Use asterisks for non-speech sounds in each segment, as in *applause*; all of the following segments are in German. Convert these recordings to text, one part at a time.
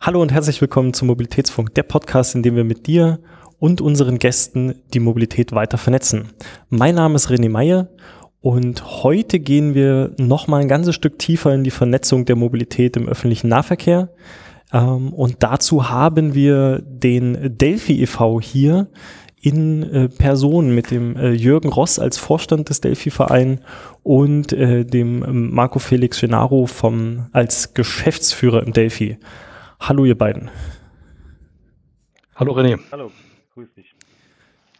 Hallo und herzlich willkommen zum Mobilitätsfunk, der Podcast, in dem wir mit dir und unseren Gästen die Mobilität weiter vernetzen. Mein Name ist René Meyer und heute gehen wir nochmal ein ganzes Stück tiefer in die Vernetzung der Mobilität im öffentlichen Nahverkehr. Ähm, und dazu haben wir den Delphi e.V. hier in äh, Person mit dem äh, Jürgen Ross als Vorstand des Delphi-Verein und äh, dem ähm, Marco Felix Genaro vom, als Geschäftsführer im Delphi. Hallo ihr beiden. Hallo René. Hallo, grüß dich.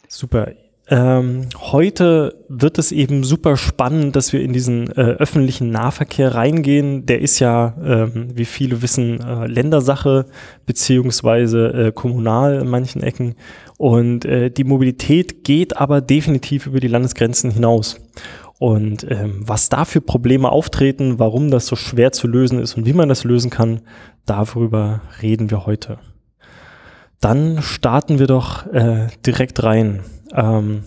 Super. Ähm, heute wird es eben super spannend, dass wir in diesen äh, öffentlichen Nahverkehr reingehen. Der ist ja, ähm, wie viele wissen, äh, Ländersache beziehungsweise äh, kommunal in manchen Ecken. Und äh, die Mobilität geht aber definitiv über die Landesgrenzen hinaus. Und ähm, was da für Probleme auftreten, warum das so schwer zu lösen ist und wie man das lösen kann, darüber reden wir heute. Dann starten wir doch äh, direkt rein. Ähm,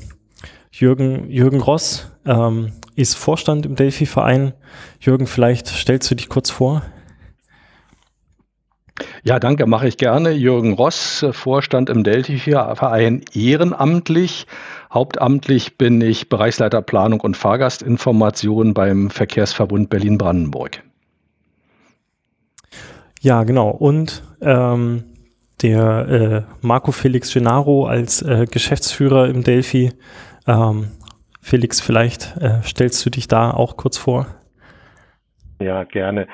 Jürgen, Jürgen Ross ähm, ist Vorstand im Delphi-Verein. Jürgen, vielleicht stellst du dich kurz vor. Ja, danke, mache ich gerne. Jürgen Ross, Vorstand im Delphi-Verein ehrenamtlich. Hauptamtlich bin ich Bereichsleiter Planung und Fahrgastinformation beim Verkehrsverbund Berlin-Brandenburg. Ja, genau. Und ähm, der äh, Marco Felix Genaro als äh, Geschäftsführer im Delphi. Ähm, Felix, vielleicht äh, stellst du dich da auch kurz vor. Ja, gerne.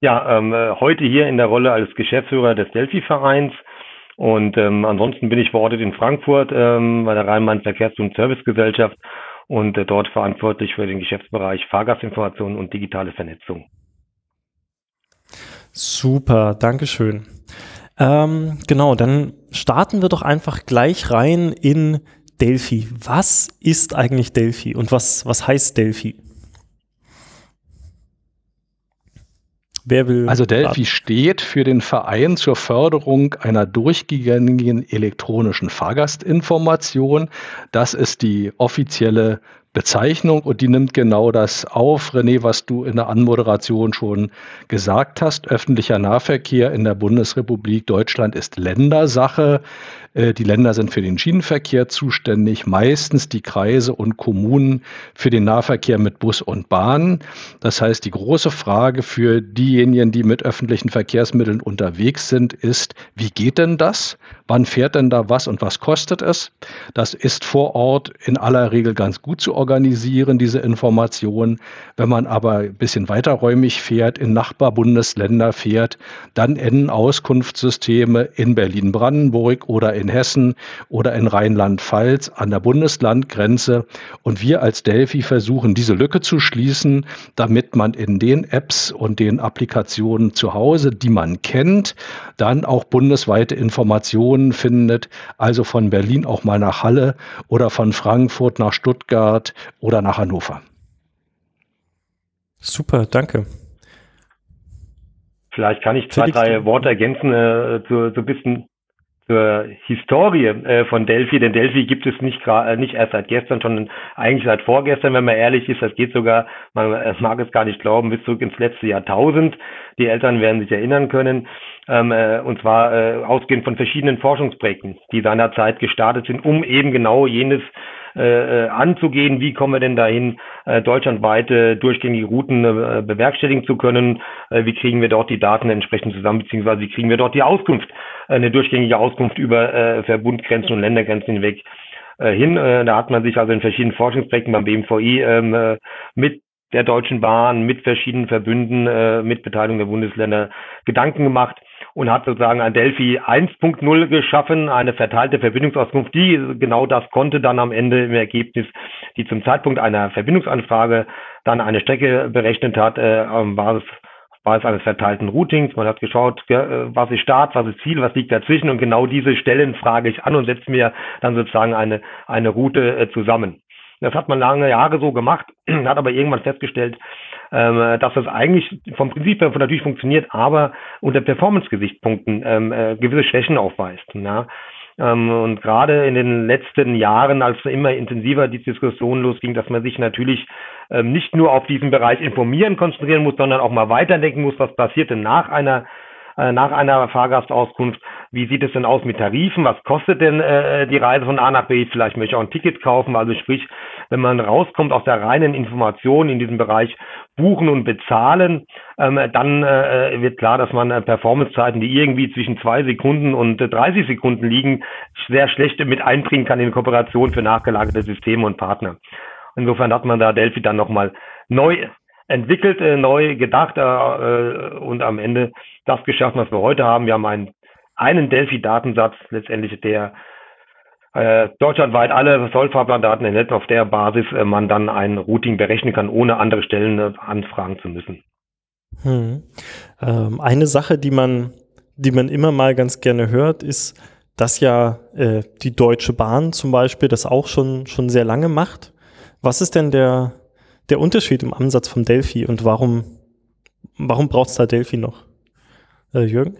Ja, ähm, äh, heute hier in der Rolle als Geschäftsführer des Delphi-Vereins. Und ähm, ansonsten bin ich verortet in Frankfurt ähm, bei der Rheinland Verkehrs- und Servicegesellschaft und äh, dort verantwortlich für den Geschäftsbereich Fahrgastinformation und digitale Vernetzung. Super, Dankeschön. Ähm, genau, dann starten wir doch einfach gleich rein in Delphi. Was ist eigentlich Delphi und was, was heißt Delphi? Wer will? Also Delphi steht für den Verein zur Förderung einer durchgängigen elektronischen Fahrgastinformation. Das ist die offizielle Bezeichnung und die nimmt genau das auf, René, was du in der Anmoderation schon gesagt hast. Öffentlicher Nahverkehr in der Bundesrepublik Deutschland ist Ländersache. Äh, die Länder sind für den Schienenverkehr zuständig, meistens die Kreise und Kommunen für den Nahverkehr mit Bus und Bahn. Das heißt, die große Frage für diejenigen, die mit öffentlichen Verkehrsmitteln unterwegs sind, ist, wie geht denn das? Wann fährt denn da was und was kostet es? Das ist vor Ort in aller Regel ganz gut zu organisieren, diese Informationen. Wenn man aber ein bisschen weiterräumig fährt, in Nachbarbundesländer fährt, dann enden Auskunftssysteme in Berlin-Brandenburg oder in Hessen oder in Rheinland-Pfalz an der Bundeslandgrenze. Und wir als Delphi versuchen, diese Lücke zu schließen, damit man in den Apps und den Applikationen zu Hause, die man kennt, dann auch bundesweite Informationen findet, also von Berlin auch mal nach Halle oder von Frankfurt nach Stuttgart oder nach Hannover. Super, danke. Vielleicht kann ich zwei, drei Worte ergänzen äh, zu, so ein bisschen zur Historie äh, von Delphi, denn Delphi gibt es nicht, äh, nicht erst seit gestern, sondern eigentlich seit vorgestern, wenn man ehrlich ist. Das geht sogar, man äh, mag es gar nicht glauben, bis zurück ins letzte Jahrtausend. Die Eltern werden sich erinnern können. Ähm, äh, und zwar äh, ausgehend von verschiedenen Forschungsprojekten, die seinerzeit gestartet sind, um eben genau jenes äh, äh, anzugehen. Wie kommen wir denn dahin, äh, deutschlandweite durchgängige Routen äh, bewerkstelligen zu können? Äh, wie kriegen wir dort die Daten entsprechend zusammen, beziehungsweise wie kriegen wir dort die Auskunft, äh, eine durchgängige Auskunft über äh, Verbundgrenzen und Ländergrenzen hinweg äh, hin. Äh, da hat man sich also in verschiedenen Forschungsprojekten beim BMVI ähm, äh, mit der Deutschen Bahn, mit verschiedenen Verbünden, äh, mit Beteiligung der Bundesländer Gedanken gemacht und hat sozusagen ein Delphi 1.0 geschaffen, eine verteilte Verbindungsauskunft, die genau das konnte dann am Ende im Ergebnis, die zum Zeitpunkt einer Verbindungsanfrage dann eine Strecke berechnet hat, äh, war es Basis eines verteilten Routings. Man hat geschaut, äh, was ist Start, was ist Ziel, was liegt dazwischen und genau diese Stellen frage ich an und setze mir dann sozusagen eine, eine Route äh, zusammen. Das hat man lange Jahre so gemacht, *clears throat* hat aber irgendwann festgestellt, ähm, dass das eigentlich vom Prinzip her natürlich funktioniert, aber unter Performance-Gesichtspunkten ähm, äh, gewisse Schwächen aufweist. Ähm, und gerade in den letzten Jahren, als immer intensiver die Diskussion losging, dass man sich natürlich nicht nur auf diesen Bereich informieren konzentrieren muss, sondern auch mal weiterdenken muss, was passiert denn nach einer äh, nach einer Fahrgastauskunft, wie sieht es denn aus mit Tarifen, was kostet denn äh, die Reise von A nach B, vielleicht möchte ich auch ein Ticket kaufen, also sprich, wenn man rauskommt aus der reinen Information in diesem Bereich buchen und bezahlen, ähm, dann äh, wird klar, dass man äh, Performancezeiten, die irgendwie zwischen zwei Sekunden und äh, 30 Sekunden liegen, sehr schlecht mit einbringen kann in Kooperation für nachgelagerte Systeme und Partner. Insofern hat man da Delphi dann nochmal neu entwickelt, äh, neu gedacht äh, und am Ende das geschafft, was wir heute haben. Wir haben einen, einen Delphi-Datensatz letztendlich, der äh, deutschlandweit alle Sollfahrplandaten erhält, auf der Basis äh, man dann ein Routing berechnen kann, ohne andere Stellen äh, anfragen zu müssen. Hm. Ähm, eine Sache, die man, die man immer mal ganz gerne hört, ist, dass ja äh, die Deutsche Bahn zum Beispiel das auch schon, schon sehr lange macht. Was ist denn der, der Unterschied im Ansatz von Delphi und warum, warum braucht es da Delphi noch? Äh, Jürgen?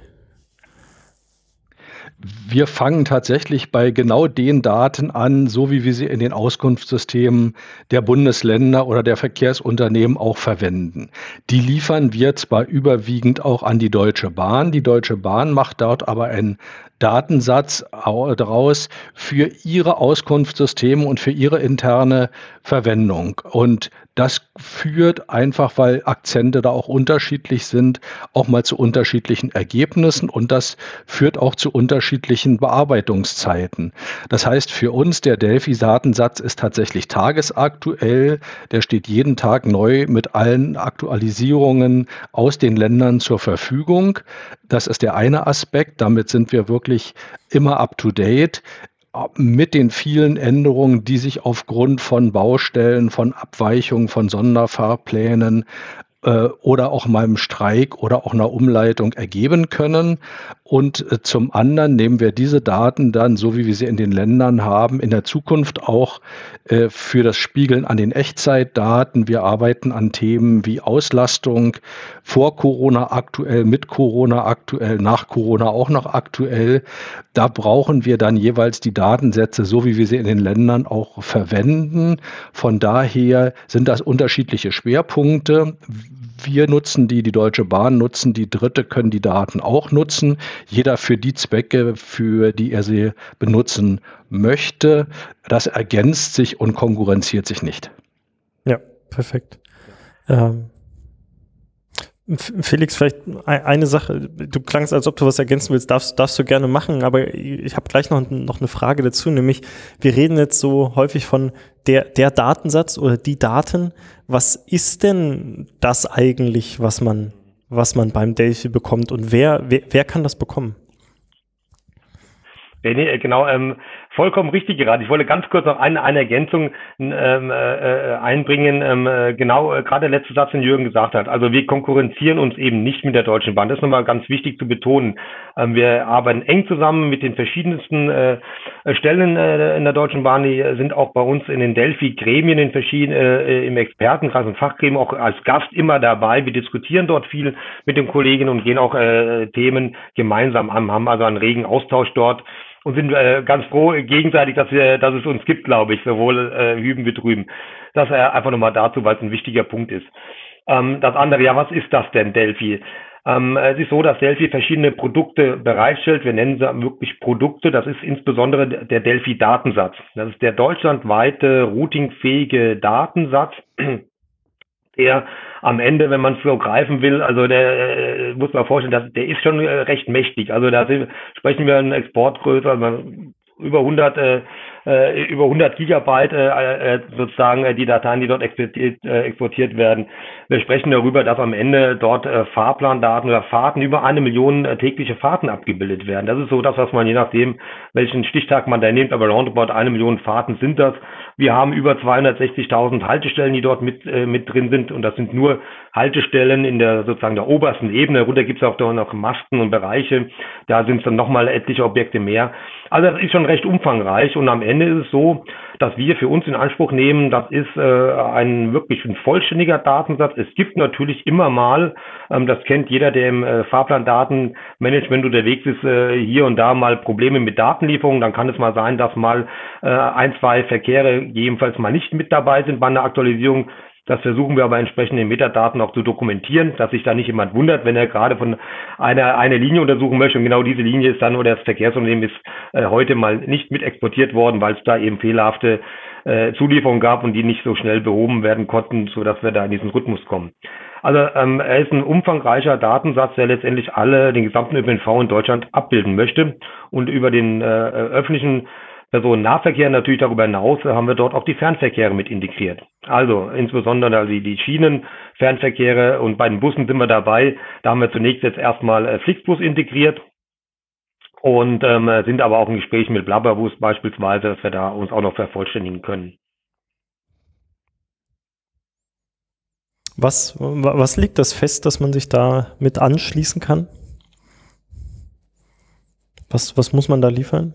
Wir fangen tatsächlich bei genau den Daten an, so wie wir sie in den Auskunftssystemen der Bundesländer oder der Verkehrsunternehmen auch verwenden. Die liefern wir zwar überwiegend auch an die Deutsche Bahn. Die Deutsche Bahn macht dort aber einen Datensatz daraus für ihre Auskunftssysteme und für ihre interne Verwendung. Und das führt einfach, weil Akzente da auch unterschiedlich sind, auch mal zu unterschiedlichen Ergebnissen und das führt auch zu unterschiedlichen Bearbeitungszeiten. Das heißt, für uns der Delphi-Datensatz ist tatsächlich tagesaktuell. Der steht jeden Tag neu mit allen Aktualisierungen aus den Ländern zur Verfügung. Das ist der eine Aspekt. Damit sind wir wirklich immer up to date mit den vielen Änderungen, die sich aufgrund von Baustellen, von Abweichungen, von Sonderfahrplänen oder auch mal einem Streik oder auch einer Umleitung ergeben können. Und äh, zum anderen nehmen wir diese Daten dann, so wie wir sie in den Ländern haben, in der Zukunft auch äh, für das Spiegeln an den Echtzeitdaten. Wir arbeiten an Themen wie Auslastung vor Corona aktuell, mit Corona aktuell, nach Corona auch noch aktuell. Da brauchen wir dann jeweils die Datensätze, so wie wir sie in den Ländern auch verwenden. Von daher sind das unterschiedliche Schwerpunkte wir nutzen die, die Deutsche Bahn nutzen die, Dritte können die Daten auch nutzen. Jeder für die Zwecke, für die er sie benutzen möchte. Das ergänzt sich und konkurrenziert sich nicht. Ja, perfekt. Ähm, Felix, vielleicht eine Sache. Du klangst, als ob du was ergänzen willst. Darfst, darfst du gerne machen, aber ich habe gleich noch, noch eine Frage dazu, nämlich wir reden jetzt so häufig von der, der Datensatz oder die Daten. Was ist denn das eigentlich, was man, was man beim Delphi bekommt und wer, wer, wer kann das bekommen? Nee, genau, ähm, vollkommen richtig gerade. Ich wollte ganz kurz noch eine, eine Ergänzung ähm, äh, einbringen. Ähm, äh, genau, äh, gerade der letzte Satz, den Jürgen gesagt hat. Also wir konkurrenzieren uns eben nicht mit der Deutschen Bahn. Das ist nochmal ganz wichtig zu betonen. Ähm, wir arbeiten eng zusammen mit den verschiedensten äh, Stellen äh, in der Deutschen Bahn. Die sind auch bei uns in den Delphi-Gremien in verschiedenen, äh, im Expertenkreis und Fachgremien auch als Gast immer dabei. Wir diskutieren dort viel mit den Kollegen und gehen auch äh, Themen gemeinsam an, haben also einen regen Austausch dort und sind äh, ganz froh gegenseitig, dass wir, dass es uns gibt, glaube ich, sowohl äh, hüben wie drüben. Das äh, einfach nochmal dazu, weil es ein wichtiger Punkt ist. Ähm, das andere, ja, was ist das denn, Delphi? Ähm, es ist so, dass Delphi verschiedene Produkte bereitstellt. Wir nennen sie wirklich Produkte. Das ist insbesondere der Delphi-Datensatz. Das ist der deutschlandweite routingfähige Datensatz der am Ende, wenn man es so greifen will, also der äh, muss man vorstellen, dass, der ist schon äh, recht mächtig. Also da sind, sprechen wir einen Exportgröße, also über 100 äh, äh, über 100 Gigabyte äh, äh, sozusagen äh, die Dateien, die dort exportiert, äh, exportiert werden. Wir sprechen darüber, dass am Ende dort Fahrplandaten oder Fahrten über eine Million tägliche Fahrten abgebildet werden. Das ist so das, was man je nachdem, welchen Stichtag man da nimmt, aber roundabout eine Million Fahrten sind das. Wir haben über 260.000 Haltestellen, die dort mit, äh, mit drin sind und das sind nur Haltestellen in der sozusagen der obersten Ebene. Runter gibt es auch noch Masten und Bereiche. Da sind es dann nochmal etliche Objekte mehr. Also das ist schon recht umfangreich und am Ende ist es so, dass wir für uns in Anspruch nehmen, das ist äh, ein wirklich ein vollständiger Datensatz. Es gibt natürlich immer mal, ähm, das kennt jeder, der im äh, Fahrplandatenmanagement unterwegs ist, äh, hier und da mal Probleme mit Datenlieferungen. Dann kann es mal sein, dass mal äh, ein, zwei Verkehre jedenfalls mal nicht mit dabei sind bei einer Aktualisierung Das versuchen wir aber entsprechend in Metadaten auch zu dokumentieren, dass sich da nicht jemand wundert, wenn er gerade von einer eine Linie untersuchen möchte und genau diese Linie ist dann oder das Verkehrsunternehmen ist äh, heute mal nicht mit exportiert worden, weil es da eben fehlerhafte äh, Zulieferungen gab und die nicht so schnell behoben werden konnten, so dass wir da in diesen Rhythmus kommen. Also ähm, er ist ein umfangreicher Datensatz, der letztendlich alle den gesamten ÖPNV in Deutschland abbilden möchte und über den äh, öffentlichen Personennahverkehr natürlich darüber hinaus haben wir dort auch die Fernverkehre mit integriert. Also insbesondere also die Schienenfernverkehre und bei den Bussen sind wir dabei. Da haben wir zunächst jetzt erstmal äh, Flixbus integriert und ähm, sind aber auch in Gesprächen mit Blabberbus beispielsweise, dass wir da uns auch noch vervollständigen können. Was, was liegt das fest, dass man sich da mit anschließen kann? Was, was muss man da liefern?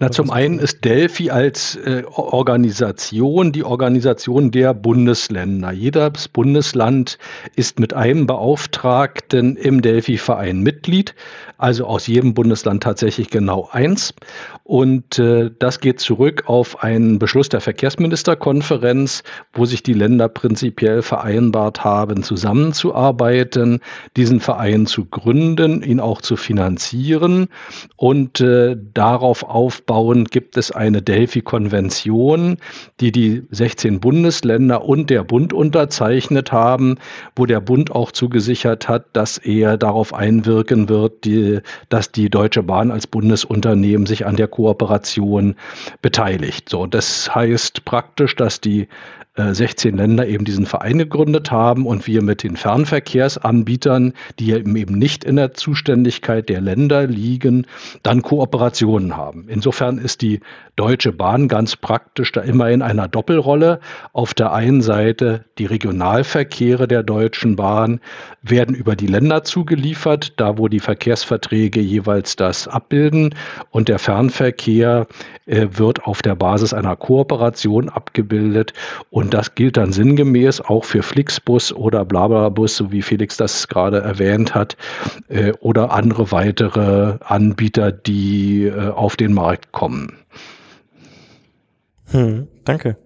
Na, zum einen ist Delphi als äh, Organisation die Organisation der Bundesländer. Jedes Bundesland ist mit einem Beauftragten im Delphi-Verein Mitglied, also aus jedem Bundesland tatsächlich genau eins. Und äh, das geht zurück auf einen Beschluss der Verkehrsministerkonferenz, wo sich die Länder prinzipiell vereinbart haben, zusammenzuarbeiten, diesen Verein zu gründen, ihn auch zu finanzieren und äh, darauf aufbauen gibt es eine Delphi-Konvention, die die 16 Bundesländer und der Bund unterzeichnet haben, wo der Bund auch zugesichert hat, dass er darauf einwirken wird, die, dass die Deutsche Bahn als Bundesunternehmen sich an der Kooperation beteiligt. So, das heißt praktisch, dass die 16 äh, Länder eben diesen Verein gegründet haben und wir mit den Fernverkehrsanbietern, die eben nicht in der Zuständigkeit der Länder liegen, dann Kooperationen haben. Insofern ist die Deutsche Bahn ganz praktisch da immer in einer Doppelrolle. Auf der einen Seite die Regionalverkehre der Deutschen Bahn werden über die Länder zugeliefert, da wo die Verkehrsverträge jeweils das abbilden und der Fernverkehr äh, wird auf der Basis einer Kooperation abgebildet. Und das gilt dann sinngemäß auch für Flixbus oder Blablabus, so wie Felix das gerade erwähnt hat, äh, oder andere weitere Anbieter, die äh, auf den Markt kommen. Hm, danke.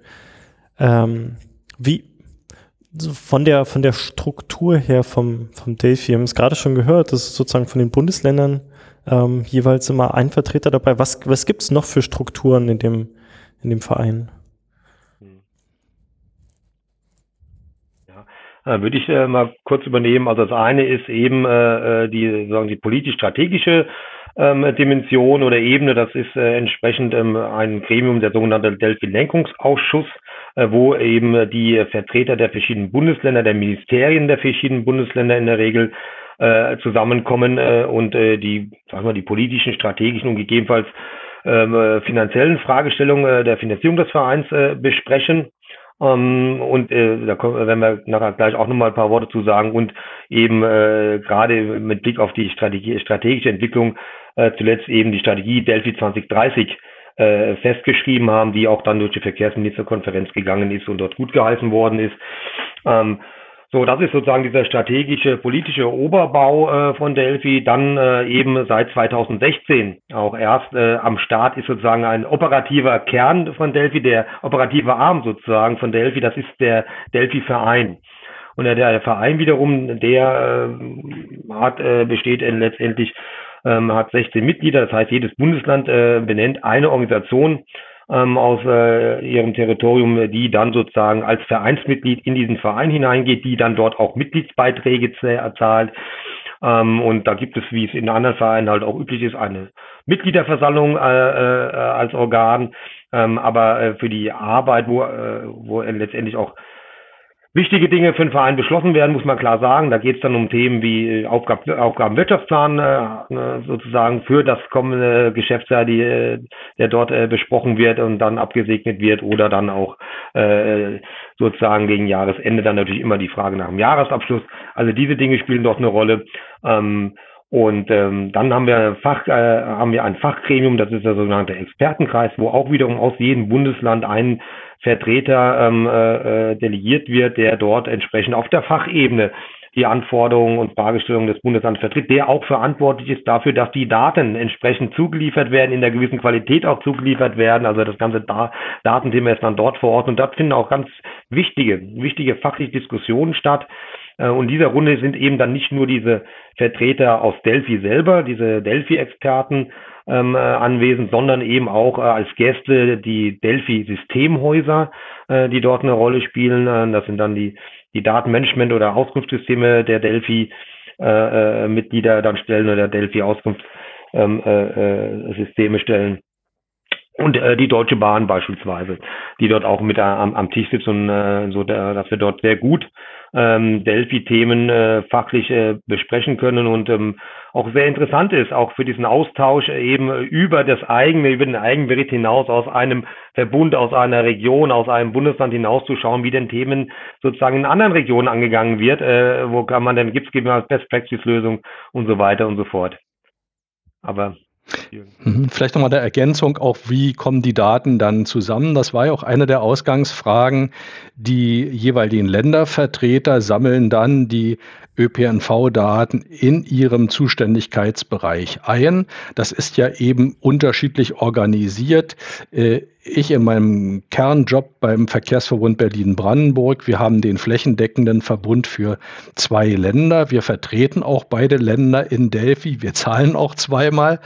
Ähm, wie, von der, von der Struktur her vom, vom Delphi, wir haben es gerade schon gehört, das ist sozusagen von den Bundesländern ähm, jeweils immer ein Vertreter dabei. Was, was gibt es noch für Strukturen in dem, in dem Verein? Ja, würde ich äh, mal kurz übernehmen. Also das eine ist eben äh, äh die, sagen die politisch-strategische ähm, Dimension oder Ebene. Das ist äh, entsprechend ähm, ein Gremium, der sogenannte Delphi-Lenkungsausschuss, äh, wo eben die Vertreter der verschiedenen Bundesländer, der Ministerien der verschiedenen Bundesländer in der Regel äh, zusammenkommen äh, und äh, die, sagen wir, die politischen, strategischen und gegebenenfalls ähm, äh, finanziellen Fragestellungen äh, der Finanzierung des Vereins äh, besprechen. Ähm, und äh, da können, werden wir nachher gleich auch nochmal ein paar Worte zu sagen und eben äh, gerade mit Blick auf die Strategie, strategische Entwicklung äh, zuletzt eben die Strategie Delphi 2030 äh, festgeschrieben haben, die auch dann durch die Verkehrsministerkonferenz gegangen ist und dort gut geheißen worden ist. Ähm, so, das ist sozusagen dieser strategische politische Oberbau äh, von Delphi. Dann äh, eben seit 2016 auch erst äh, am Start ist sozusagen ein operativer Kern von Delphi, der operative Arm sozusagen von Delphi. Das ist der Delphi Verein. Und der, der Verein wiederum, der äh, hat äh, besteht letztendlich ähm, hat 16 Mitglieder. Das heißt, jedes Bundesland äh, benennt eine Organisation ähm, aus äh, ihrem Territorium, die dann sozusagen als Vereinsmitglied in diesen Verein hineingeht, die dann dort auch Mitgliedsbeiträge zahlt. Ähm, und da gibt es, wie es in anderen Vereinen halt auch üblich ist, eine Mitgliederversammlung äh, äh, als Organ. Ähm, aber äh, für die Arbeit, wo, äh, wo letztendlich auch wichtige Dinge für den Verein beschlossen werden, muss man klar sagen. Da geht es dann um Themen wie Aufgab Aufgabenwirtschaftsplan äh, ne, sozusagen für das kommende Geschäftsjahr, die, äh, der dort äh, besprochen wird und dann abgesegnet wird oder dann auch äh, sozusagen gegen Jahresende dann natürlich immer die Frage nach dem Jahresabschluss. Also diese Dinge spielen dort eine Rolle. Ähm, und ähm, dann haben wir, Fach, äh, haben wir ein Fachgremium, das ist der sogenannte Expertenkreis, wo auch wiederum aus jedem Bundesland ein Vertreter ähm, äh, äh, delegiert wird, der dort entsprechend auf der Fachebene die Anforderungen und Fragestellungen des Bundeslandes vertritt, der auch verantwortlich ist dafür, dass die Daten entsprechend zugeliefert werden, in der gewissen Qualität auch zugeliefert werden. Also das ganze da Datenthema ist dann dort vor Ort und dort finden auch ganz wichtige, wichtige fachliche Diskussionen statt. Äh, und dieser Runde sind eben dann nicht nur diese Vertreter aus Delphi selber, diese Delphi-Experten ähm, äh, anwesend, sondern eben auch äh, als Gäste die Delphi-Systemhäuser, äh, die dort eine Rolle spielen. Äh, das sind dann die die Datenmanagement- oder Auskunftssysteme der Delphi-Mitglieder äh, dann stellen oder Delphi-Auskunftssysteme ähm, äh, stellen. Und äh, die Deutsche Bahn beispielsweise, die dort auch mit am, am Tisch sitzt und äh, so, dass wir dort sehr gut ähm, Delphi-Themen äh, fachlich äh, besprechen können und ähm, auch sehr interessant ist, auch für diesen Austausch eben über das eigene, über den eigenen Bericht hinaus, aus einem Verbund, aus einer Region, aus einem Bundesland hinauszuschauen, wie denn Themen sozusagen in anderen Regionen angegangen wird, äh, wo kann man denn, gibt es Best Practice Lösung und so weiter und so fort. Aber. Vielleicht nochmal der Ergänzung, auch wie kommen die Daten dann zusammen? Das war ja auch eine der Ausgangsfragen. Die jeweiligen Ländervertreter sammeln dann die ÖPNV-Daten in ihrem Zuständigkeitsbereich ein. Das ist ja eben unterschiedlich organisiert. Ich in meinem Kernjob beim Verkehrsverbund Berlin-Brandenburg, wir haben den flächendeckenden Verbund für zwei Länder. Wir vertreten auch beide Länder in Delphi. Wir zahlen auch zweimal.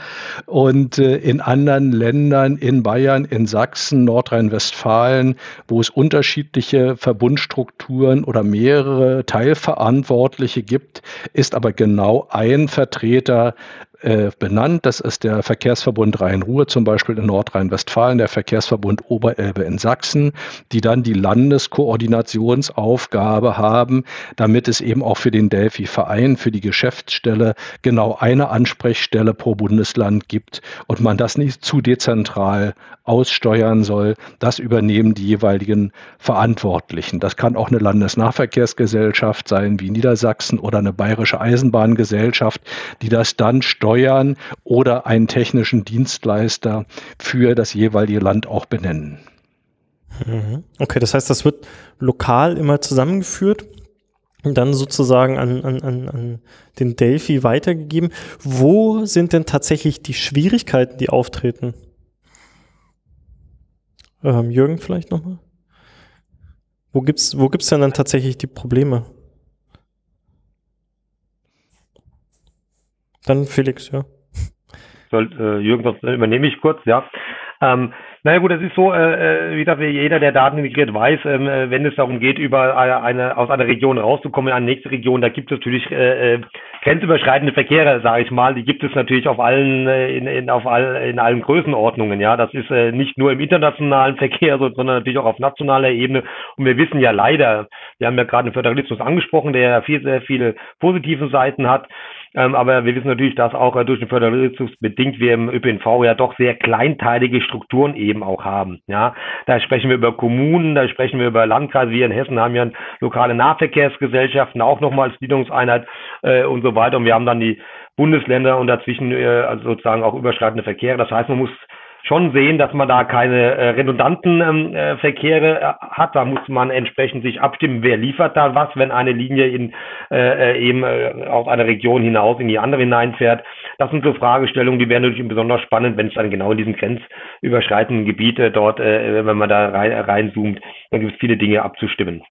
Und äh, in anderen Ländern, in Bayern, in Sachsen, Nordrhein-Westfalen, wo es unterschiedliche Verbundstrukturen oder mehrere Teilverantwortliche gibt, ist aber genau ein Vertreter äh, benannt. Das ist der Verkehrsverbund Rhein-Ruhr zum Beispiel in Nordrhein-Westfalen, der Verkehrsverbund Oberelbe in Sachsen, die dann die Landeskoordinationsaufgabe haben, damit es eben auch für den Delphi-Verein, für die Geschäftsstelle genau eine Ansprechstelle pro Bundesland gibt und man das nicht zu dezentral aussteuern soll. Das übernehmen die jeweiligen Verantwortlichen. Das kann auch eine Landesnahverkehrsgesellschaft sein wie Niedersachsen oder eine bayerische Eisenbahngesellschaft, die das dann steuern steuern oder einen technischen Dienstleister für das jeweilige Land auch benennen. Mhm. Okay, das heißt, das wird lokal immer zusammengeführt und dann sozusagen an, an, an, an den Delphi weitergegeben. Wo sind denn tatsächlich die Schwierigkeiten, die auftreten? Ähm, Jürgen vielleicht nochmal? Wo gibt es wo gibt's denn dann tatsächlich die Probleme? Dann Felix, ja. Soll, äh, Jürgen, sonst übernehme ich kurz, ja. Ähm, naja gut, das ist so, äh, äh wie gesagt, jeder, der Daten integriert, weiß, ähm, äh, wenn es darum geht, über eine, eine, aus einer Region rauszukommen in eine nächste Region, da gibt es natürlich äh, äh, grenzüberschreitende Verkehre, sage ich mal, die gibt es natürlich auf allen, äh, in, in, auf all, in allen Größenordnungen, ja. Das ist äh, nicht nur im internationalen *laughs* Verkehr, sondern natürlich auch auf nationaler Ebene. Und wir wissen ja leider, wir haben ja gerade den Föderalismus angesprochen, der ja viel, sehr viele positive Seiten hat. Ähm, aber wir wissen natürlich, dass auch äh, durch den Föderalismus bedingt wir im ÖPNV ja doch sehr kleinteilige Strukturen eben auch haben. Ja, da sprechen wir über Kommunen, da sprechen wir über Landkreise. Wir in Hessen haben ja lokale Nahverkehrsgesellschaften auch nochmal als Gliederungseinheit äh, und so weiter. Und wir haben dann die Bundesländer und dazwischen äh, also sozusagen auch überschreitende Verkehre. Das heißt, man muss schon sehen, dass man da keine äh, redundanten ähm, äh, Verkehre äh, hat. Da muss man entsprechend sich abstimmen, wer liefert da was, wenn eine Linie in äh, äh eben äh, aus einer Region hinaus in die andere hineinfährt. Das sind so Fragestellungen, die wären natürlich besonders spannend, wenn es dann genau in diesen grenzüberschreitenden Gebiete dort, äh, wenn man da rein, reinzoomt, dann gibt es viele Dinge abzustimmen.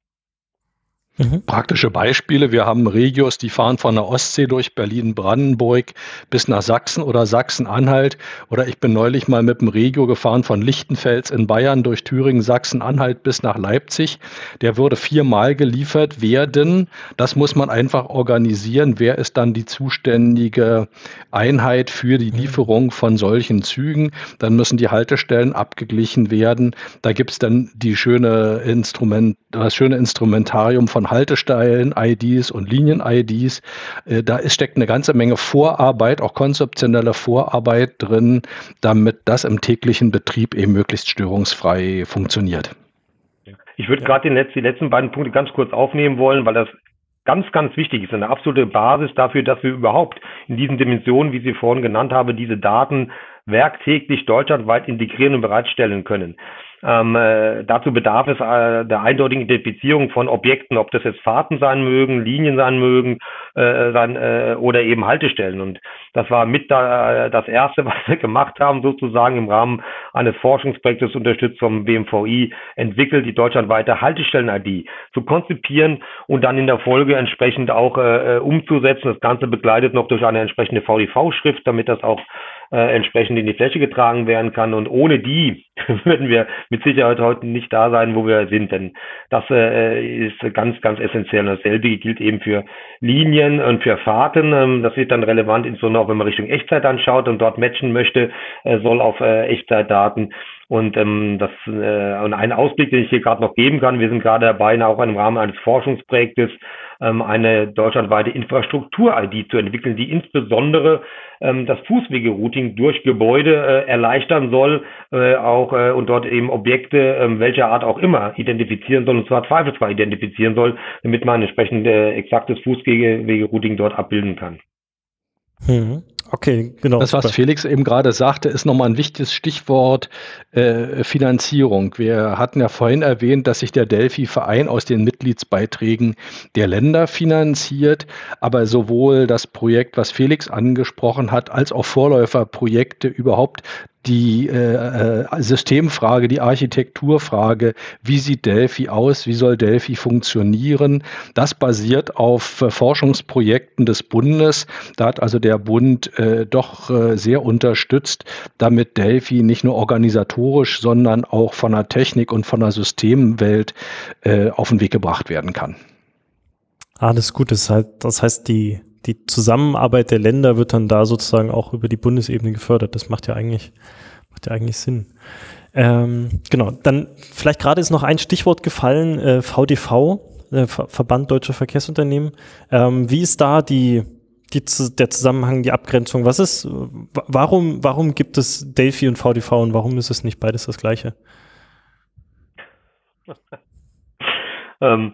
Mhm. Praktische Beispiele. Wir haben Regios, die fahren von der Ostsee durch Berlin-Brandenburg bis nach Sachsen oder Sachsen-Anhalt. Oder ich bin neulich mal mit dem Regio gefahren von Lichtenfels in Bayern durch Thüringen, Sachsen-Anhalt bis nach Leipzig. Der würde viermal geliefert werden. Das muss man einfach organisieren. Wer ist dann die zuständige Einheit für die mhm. Lieferung von solchen Zügen? Dann müssen die Haltestellen abgeglichen werden. Da gibt es dann die schöne Instrument, das schöne Instrumentarium von Haltestellen, IDs und Linien-IDs. Äh, da ist, steckt eine ganze Menge Vorarbeit, auch konzeptionelle Vorarbeit drin, damit das im täglichen Betrieb eben möglichst störungsfrei funktioniert. Ich würde gerade die letzten beiden Punkte ganz kurz aufnehmen wollen, weil das ganz, ganz wichtig ist, eine absolute Basis dafür, dass wir überhaupt in diesen Dimensionen, wie Sie vorhin genannt haben, diese Daten werktäglich deutschlandweit integrieren und bereitstellen können. Ähm, äh, dazu bedarf es äh, der eindeutigen Identifizierung von Objekten, ob das jetzt Fahrten sein mögen, Linien sein mögen äh, sein, äh, oder eben Haltestellen. Und das war mit da, das Erste, *laughs* was wir gemacht haben, sozusagen im Rahmen eines Forschungsprojektes unterstützt vom BMVI, entwickelt die deutschlandweite Haltestellen-ID zu konzipieren und dann in der Folge entsprechend auch äh, umzusetzen. Das Ganze begleitet noch durch eine entsprechende VDV-Schrift, damit das auch äh, entsprechend in die Fläche getragen werden kann. Und ohne die *laughs* würden wir mit Sicherheit heute nicht da sein, wo wir sind. Denn das äh, ist ganz, ganz essentiell. Und dasselbe gilt eben für Linien und für Fahrten. Ähm, das wird dann relevant, insbesondere auch wenn man Richtung Echtzeit anschaut und dort matchen möchte, äh, soll auf äh, Echtzeitdaten und ähm, das äh, und ein Ausblick, den ich hier gerade noch geben kann, wir sind gerade dabei, auch im Rahmen eines Forschungsprojektes eine deutschlandweite Infrastruktur-ID zu entwickeln, die insbesondere ähm, das Fußwegerouting durch Gebäude äh, erleichtern soll, äh, auch äh, und dort eben Objekte äh, welcher Art auch immer identifizieren soll, und zwar zweifelsfrei identifizieren soll, damit man entsprechend exaktes Fußwegerouting dort abbilden kann. Mhm. Okay, genau. Das, was super. Felix eben gerade sagte, ist nochmal ein wichtiges Stichwort äh, Finanzierung. Wir hatten ja vorhin erwähnt, dass sich der Delphi-Verein aus den Mitgliedsbeiträgen der Länder finanziert, aber sowohl das Projekt, was Felix angesprochen hat, als auch Vorläuferprojekte überhaupt die äh, äh, Systemfrage, die Architekturfrage, wie sieht Delphi aus, wie soll Delphi funktionieren, das basiert auf äh, Forschungsprojekten des Bundes. Da hat also der Bund äh, doch äh, sehr unterstützt, damit Delphi nicht nur organisatorisch, sondern auch von der Technik und von der Systemwelt äh, auf den Weg gebracht werden kann. Alles gut, das heißt, das heißt die die Zusammenarbeit der Länder wird dann da sozusagen auch über die Bundesebene gefördert. Das macht ja eigentlich, macht ja eigentlich Sinn. Ähm, genau, dann vielleicht gerade ist noch ein Stichwort gefallen, äh, VDV, äh, Verband Deutscher Verkehrsunternehmen. Ähm, wie ist da die, die, der Zusammenhang, die Abgrenzung? Was ist, warum, warum gibt es Delphi und VDV und warum ist es nicht beides das gleiche? *laughs* ähm,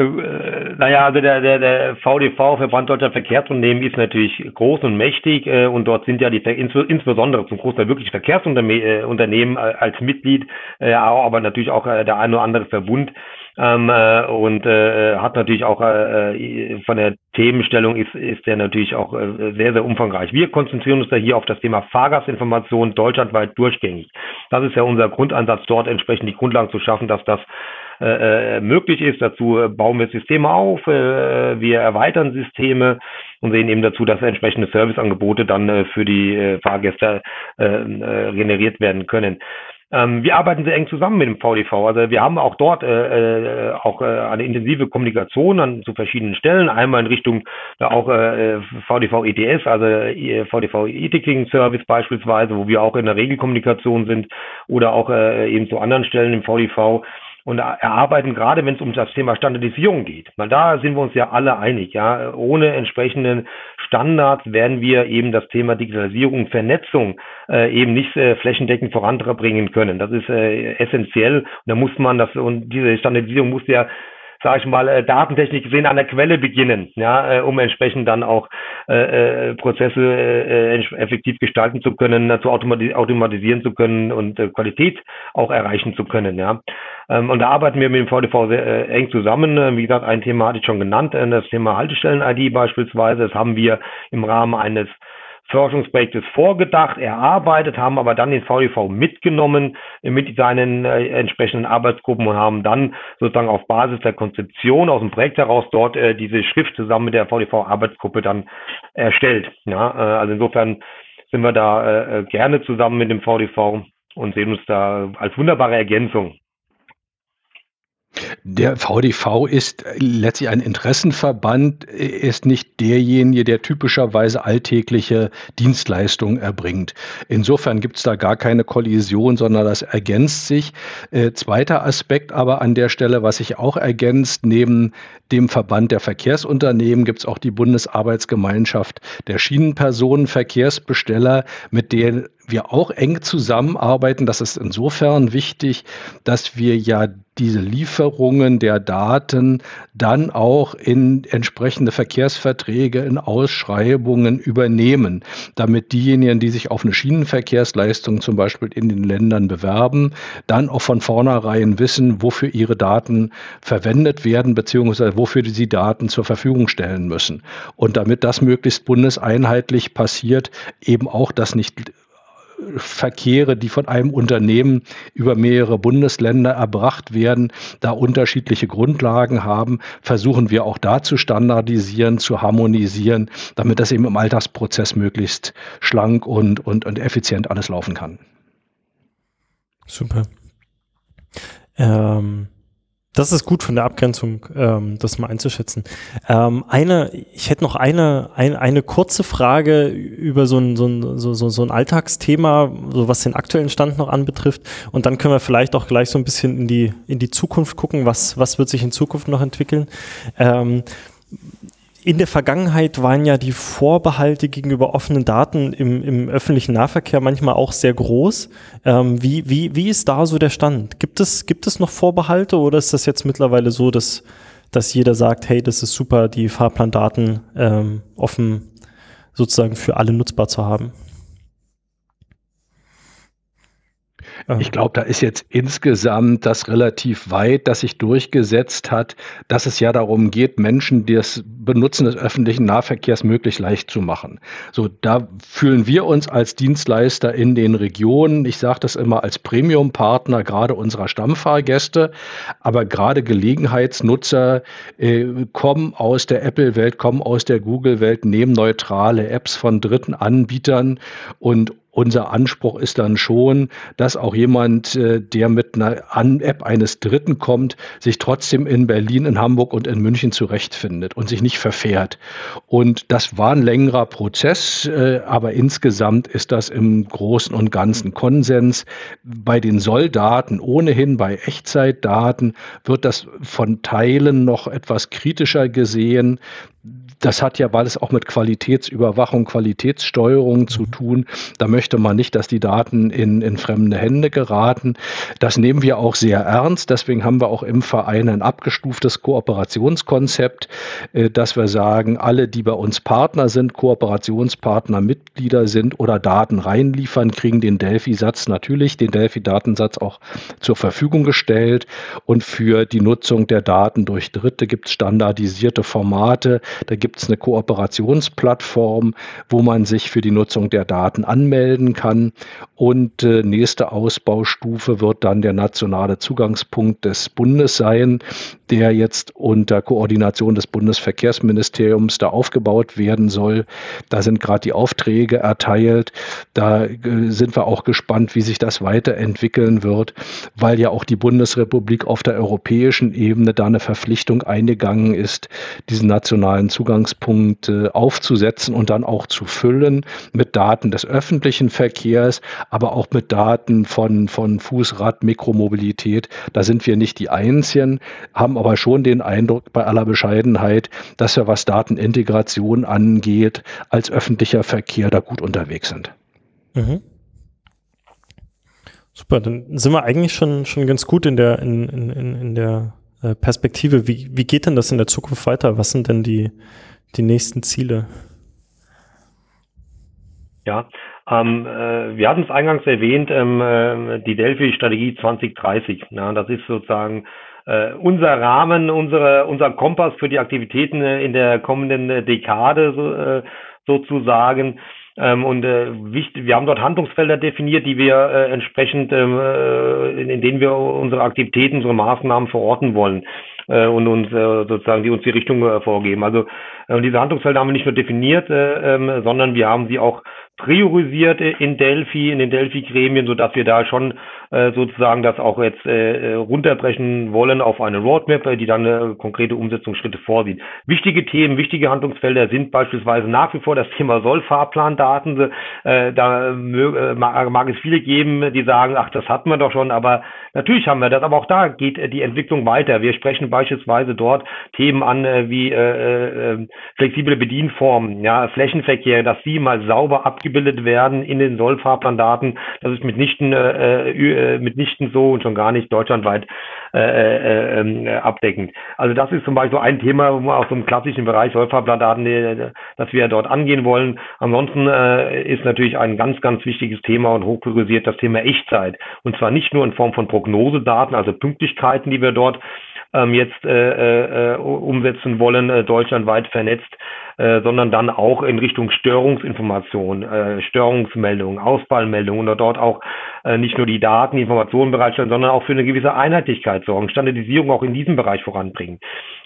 äh, naja, also der, der, der VDV, Verband Deutscher Verkehrsunternehmen, ist natürlich groß und mächtig äh, und dort sind ja die insbesondere zum Großteil wirklich Verkehrsunternehmen äh, als Mitglied, äh, aber natürlich auch äh, der ein oder andere Verbund. Ähm, äh, und äh, hat natürlich auch äh, von der Themenstellung ist, ist der natürlich auch äh, sehr, sehr umfangreich. Wir konzentrieren uns da hier auf das Thema Fahrgastinformation deutschlandweit durchgängig. Das ist ja unser Grundansatz, dort entsprechend die Grundlagen zu schaffen, dass das äh, äh, möglich ist. Dazu äh, bauen wir Systeme auf, äh, wir erweitern Systeme und sehen eben dazu, dass entsprechende Serviceangebote dann äh, für die Fahrgäste generiert werden können. Ähm, wir arbeiten sehr eng zusammen mit dem VDV. Also wir haben auch dort äh, auch äh, eine intensive Kommunikation an zu verschiedenen Stellen. Einmal in Richtung äh, auch äh, VDV ETS, also äh, VDV E-Ticketing Service beispielsweise, wo wir auch in der Regelkommunikation sind oder auch äh, eben zu anderen Stellen im VDV und erarbeiten, gerade wenn es um das Thema Standardisierung geht. Weil da sind wir uns ja alle einig. Ja, ohne entsprechenden Standards werden wir eben das Thema Digitalisierung, Vernetzung äh, eben nicht äh, flächendeckend voranbringen können. Das ist äh, essentiell. Und da muss man das und diese Standardisierung muss ja sage ich mal, äh, datentechnisch gesehen an der Quelle beginnen, ja, äh, um entsprechend dann auch äh, äh, Prozesse äh, effektiv gestalten zu können, äh, zu automatis automatisieren zu können und äh, Qualität auch erreichen zu können, ja. Ähm, und da arbeiten wir mit dem VDV sehr äh, eng zusammen. Wie gesagt, ein Thema hatte ich schon genannt, äh, das Thema Haltestellen-ID beispielsweise. Das haben wir im Rahmen eines Forschungsprojektes vorgedacht, erarbeitet, haben aber dann den VDV mitgenommen mit seinen äh, entsprechenden Arbeitsgruppen und haben dann sozusagen auf Basis der Konzeption aus dem Projekt heraus dort äh, diese Schrift zusammen mit der VDV-Arbeitsgruppe dann erstellt. Ja, äh, also insofern sind wir da äh, äh gerne zusammen mit dem VDV und sehen uns da als wunderbare Ergänzung. Der VDV ist letztlich ein Interessenverband, ist nicht derjenige, der typischerweise alltägliche Dienstleistungen erbringt. Insofern gibt es da gar keine Kollision, sondern das ergänzt sich. Äh, zweiter Aspekt aber an der Stelle, was sich auch ergänzt, neben dem Verband der Verkehrsunternehmen gibt es auch die Bundesarbeitsgemeinschaft der Schienenpersonenverkehrsbesteller, mit der wir auch eng zusammenarbeiten. Das ist insofern wichtig, dass wir ja diese Lieferungen der Daten dann auch in entsprechende Verkehrsverträge, in Ausschreibungen übernehmen, damit diejenigen, die sich auf eine Schienenverkehrsleistung zum Beispiel in den Ländern bewerben, dann auch von vornherein wissen, wofür ihre Daten verwendet werden, beziehungsweise wofür sie Daten zur Verfügung stellen müssen. Und damit das möglichst bundeseinheitlich passiert, eben auch das nicht Verkehre, die von einem Unternehmen über mehrere Bundesländer erbracht werden, da unterschiedliche Grundlagen haben, versuchen wir auch da zu standardisieren, zu harmonisieren, damit das eben im Alltagsprozess möglichst schlank und, und, und effizient alles laufen kann. Super. Ähm, das ist gut von der Abgrenzung, ähm, das mal einzuschätzen. Ähm, eine, ich hätte noch eine, ein, eine kurze Frage über so ein, so, ein, so, so, so ein Alltagsthema, so was den aktuellen Stand noch anbetrifft. Und dann können wir vielleicht auch gleich so ein bisschen in die, in die Zukunft gucken, was, was wird sich in Zukunft noch entwickeln. Ähm, in der Vergangenheit waren ja die Vorbehalte gegenüber offenen Daten im, im öffentlichen Nahverkehr manchmal auch sehr groß. Ähm, wie, wie, wie ist da so der Stand? Gibt es, gibt es noch Vorbehalte oder ist das jetzt mittlerweile so, dass, dass jeder sagt, hey, das ist super, die Fahrplandaten ähm, offen sozusagen für alle nutzbar zu haben? Ich glaube, da ist jetzt insgesamt das relativ weit, das sich durchgesetzt hat, dass es ja darum geht, Menschen das Benutzen des öffentlichen Nahverkehrs möglichst leicht zu machen. So, da fühlen wir uns als Dienstleister in den Regionen, ich sage das immer als Premium-Partner, gerade unserer Stammfahrgäste, aber gerade Gelegenheitsnutzer äh, kommen aus der Apple-Welt, kommen aus der Google-Welt, nehmen neutrale Apps von dritten Anbietern und unser Anspruch ist dann schon, dass auch jemand, äh, der mit einer App eines Dritten kommt, sich trotzdem in Berlin, in Hamburg und in München zurechtfindet und sich nicht verfährt. Und das war ein längerer Prozess, äh, aber insgesamt ist das im Großen und Ganzen Konsens. Bei den Solldaten ohnehin, bei Echtzeitdaten wird das von Teilen noch etwas kritischer gesehen das hat ja, weil es auch mit Qualitätsüberwachung, Qualitätssteuerung zu mhm. tun. Da möchte man nicht, dass die Daten in, in fremde Hände geraten. Das nehmen wir auch sehr ernst. Deswegen haben wir auch im Verein ein abgestuftes Kooperationskonzept, äh, dass wir sagen, alle, die bei uns Partner sind, Kooperationspartner, Mitglieder sind oder Daten reinliefern, kriegen den Delphi-Satz natürlich, den Delphi-Datensatz auch zur Verfügung gestellt. Und für die Nutzung der Daten durch Dritte gibt es standardisierte Formate. Da gibt gibt es eine Kooperationsplattform, wo man sich für die Nutzung der Daten anmelden kann. Und äh, nächste Ausbaustufe wird dann der nationale Zugangspunkt des Bundes sein, der jetzt unter Koordination des Bundesverkehrsministeriums da aufgebaut werden soll. Da sind gerade die Aufträge erteilt. Da äh, sind wir auch gespannt, wie sich das weiterentwickeln wird, weil ja auch die Bundesrepublik auf der europäischen Ebene da eine Verpflichtung eingegangen ist, diesen nationalen Zugang Zugangspunkte aufzusetzen und dann auch zu füllen mit Daten des öffentlichen Verkehrs, aber auch mit Daten von, von Fußrad, Mikromobilität. Da sind wir nicht die Einzigen, haben aber schon den Eindruck bei aller Bescheidenheit, dass wir, was Datenintegration angeht, als öffentlicher Verkehr da gut unterwegs sind. Mhm. Super, dann sind wir eigentlich schon, schon ganz gut in der, in, in, in der äh, Perspektive. Wie, wie geht denn das in der Zukunft weiter? Was sind denn die, die nächsten Ziele? Ja, ähm, äh, wir hatten es eingangs erwähnt, ähm, äh, die Delphi-Strategie 2030. Ja, das ist sozusagen äh, unser Rahmen, unsere, unser Kompass für die Aktivitäten äh, in der kommenden äh, Dekade so, äh, sozusagen. Ähm, und wichtig, wir haben dort Handlungsfelder definiert, die wir entsprechend, ähm, äh, in, in denen wir unsere Aktivitäten, unsere Maßnahmen verorten wollen äh, und uns äh, sozusagen die uns die Richtung äh, vorgeben. Also äh, diese Handlungsfelder haben wir nicht nur definiert, äh, ähm, sondern wir haben sie auch priorisiert in Delphi, in den Delphi-Gremien, so dass wir da schon äh, sozusagen das auch jetzt äh, runterbrechen wollen auf eine Roadmap, äh, die dann äh, konkrete Umsetzungsschritte vorsieht. Wichtige Themen, wichtige Handlungsfelder sind beispielsweise nach wie vor das Thema Sollfahrplandaten. Äh, da äh, mag, es viele geben, die sagen, ach, das hatten wir doch schon, aber natürlich haben wir das, aber auch da geht äh, die Entwicklung weiter. Wir sprechen beispielsweise dort Themen an äh, wie äh, äh, flexible Bedienformen, ja, Flächenverkehr, dass die mal sauber abgebildet werden in den Sollfahrplandaten. Das ist mitnichten, äh, äh, mitnichten so und schon gar nicht deutschlandweit äh, äh, ähm, abdeckend. Also das ist zum Beispiel ein Thema, wo man aus einem klassischen Bereich Sollfahrplandaten, äh, das wir dort angehen wollen. Ansonsten äh, ist natürlich ein ganz, ganz wichtiges Thema und hochpriorisiert das Thema Echtzeit. Und zwar nicht nur in Form von Prognosedaten, also Pünktlichkeiten, die wir dort ähm, jetzt äh, äh, umsetzen wollen, äh, deutschlandweit vernetzt, äh, sondern dann auch in Richtung Störungsinformation, äh, Störungsmeldungen, Ausfallmeldungen und dort auch äh, nicht nur die Daten, die Informationen bereitstellen, sondern auch für eine gewisse Einheitlichkeit sorgen, Standardisierung auch in diesem Bereich voranbringen.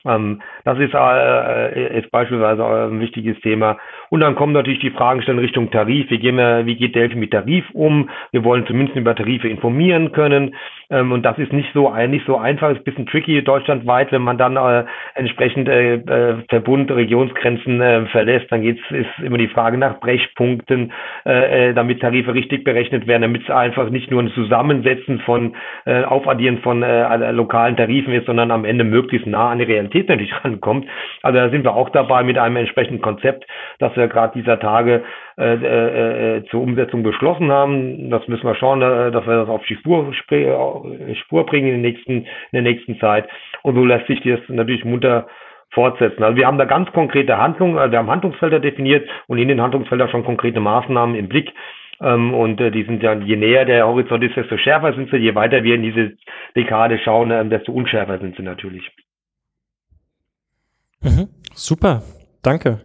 Ähm, das ist, äh, ist beispielsweise ein wichtiges Thema. Und dann kommen natürlich die Fragen stellen Richtung Tarif. Wie, gehen wir, wie geht Delphi mit Tarif um? Wir wollen zumindest über Tarife informieren können. Ähm, und das ist nicht so, nicht so einfach, ist ein bisschen tricky deutschlandweit, wenn man dann äh, entsprechend äh, äh, Verbund, Regionsgrenzen äh, verlässt. Dann geht's, ist immer die Frage nach Brechpunkten, äh, äh damit Tarife richtig berechnet werden, damit es einfach nicht nur ein Zusammensetzen von äh, Aufaddieren von äh, lokalen Tarifen ist, sondern am Ende möglichst nah an die Realität natürlich *laughs* rankommt. Also da sind wir auch dabei mit einem entsprechenden Konzept, dass wir gerade dieser Tage äh, äh, äh, zur Umsetzung beschlossen haben. Das müssen wir schauen, äh, dass wir das auf die Spur, Spur bringen in, den nächsten, in der nächsten Zeit. Und so lässt sich das natürlich munter fortsetzen. Also wir haben da ganz konkrete Handlungen, wir haben Handlungsfelder definiert und in den Handlungsfeldern schon konkrete Maßnahmen im Blick. Ähm, und äh, die sind dann, je näher der Horizont ist, desto schärfer sind sie. Je weiter wir in diese Dekade schauen, äh, desto unschärfer sind sie natürlich. Mhm. Super, danke.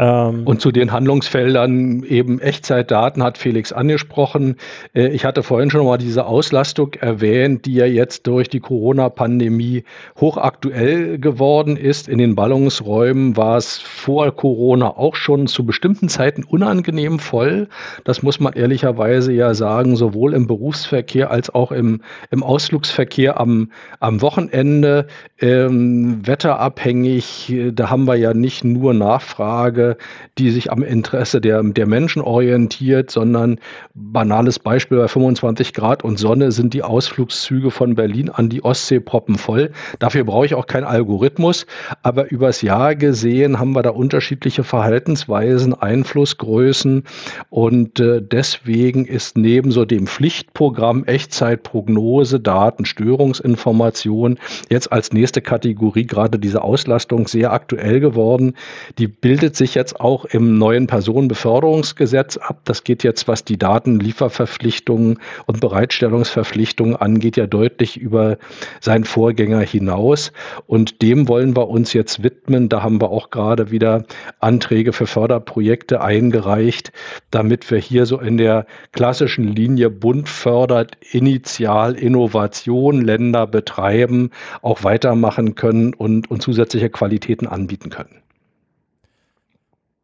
Ähm und zu den Handlungsfeldern eben Echtzeitdaten hat Felix angesprochen. Äh, ich hatte vorhin schon mal diese Auslastung erwähnt, die ja jetzt durch die Corona-Pandemie hochaktuell geworden ist. In den Ballungsräumen war es vor Corona auch schon zu bestimmten Zeiten unangenehm voll. Das muss man ehrlicherweise ja sagen, sowohl im Berufsverkehr als auch im, im Ausflugsverkehr am, am Wochenende. Ähm, wetterabhängig, da haben wir ja nicht nur Nachfrage die sich am Interesse der, der Menschen orientiert, sondern banales Beispiel bei 25 Grad und Sonne sind die Ausflugszüge von Berlin an die Ostsee proppenvoll. Dafür brauche ich auch keinen Algorithmus, aber übers Jahr gesehen haben wir da unterschiedliche Verhaltensweisen, Einflussgrößen und äh, deswegen ist neben so dem Pflichtprogramm Echtzeitprognose, Daten, Störungsinformation jetzt als nächste Kategorie gerade diese Auslastung sehr aktuell geworden. Die bildet sich jetzt auch im neuen Personenbeförderungsgesetz ab. Das geht jetzt, was die Datenlieferverpflichtungen und Bereitstellungsverpflichtungen angeht, ja deutlich über seinen Vorgänger hinaus. Und dem wollen wir uns jetzt widmen. Da haben wir auch gerade wieder Anträge für Förderprojekte eingereicht, damit wir hier so in der klassischen Linie Bund fördert, initial Innovation, Länder betreiben, auch weitermachen können und, und zusätzliche Qualitäten anbieten können.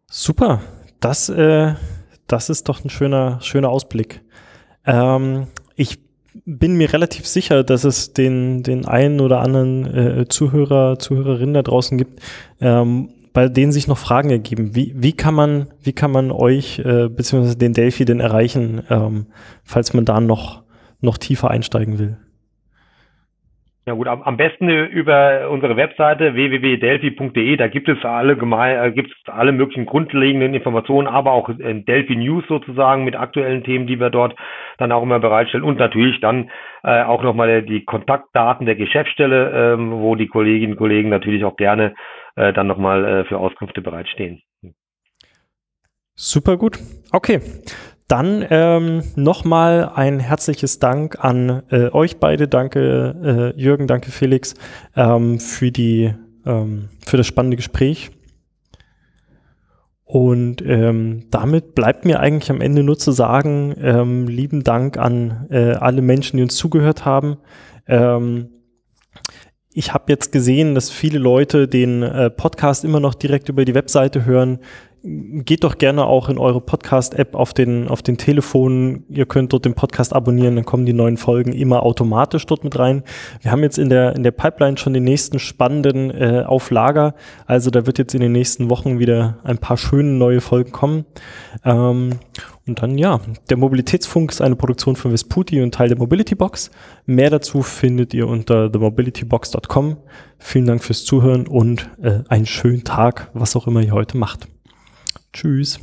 Super, das, äh, das ist doch ein schöner, schöner Ausblick. Ähm, ich bin mir relativ sicher, dass es den, den einen oder anderen äh, Zuhörer, Zuhörerinnen da draußen gibt, ähm, bei denen sich noch Fragen ergeben. Wie, wie, kann, man, wie kann man euch äh, bzw. den Delphi denn erreichen, ähm, falls man da noch, noch tiefer einsteigen will? Ja gut, am, besten über unsere Webseite www.delphi.de. Da gibt es alle gemein, äh, gibt es alle möglichen grundlegenden Informationen, aber auch in Delphi News sozusagen mit aktuellen Themen, die wir dort dann auch immer bereitstellen und natürlich dann äh, auch nochmal die Kontaktdaten der Geschäftsstelle, ähm, wo die Kolleginnen und Kollegen natürlich auch gerne äh, dann nochmal äh, für Auskünfte bereitstehen. Super gut. Okay. Dann ähm, nochmal ein herzliches Dank an äh, euch beide. Danke äh, Jürgen, danke Felix ähm, für, die, ähm, für das spannende Gespräch. Und ähm, damit bleibt mir eigentlich am Ende nur zu sagen, ähm, lieben Dank an äh, alle Menschen, die uns zugehört haben. Ähm, ich habe jetzt gesehen, dass viele Leute den äh, Podcast immer noch direkt über die Webseite hören geht doch gerne auch in eure Podcast-App auf den, auf den Telefonen. Ihr könnt dort den Podcast abonnieren, dann kommen die neuen Folgen immer automatisch dort mit rein. Wir haben jetzt in der, in der Pipeline schon den nächsten spannenden äh, auf Lager. Also da wird jetzt in den nächsten Wochen wieder ein paar schöne neue Folgen kommen. Ähm, Und dann ja, der Mobilitätsfunk ist eine Produktion von Vesputi und Teil der Mobility Box. Mehr dazu findet ihr unter themobilitybox.com. Vielen Dank fürs Zuhören und äh, einen schönen Tag, was auch immer ihr heute macht. Tschüss.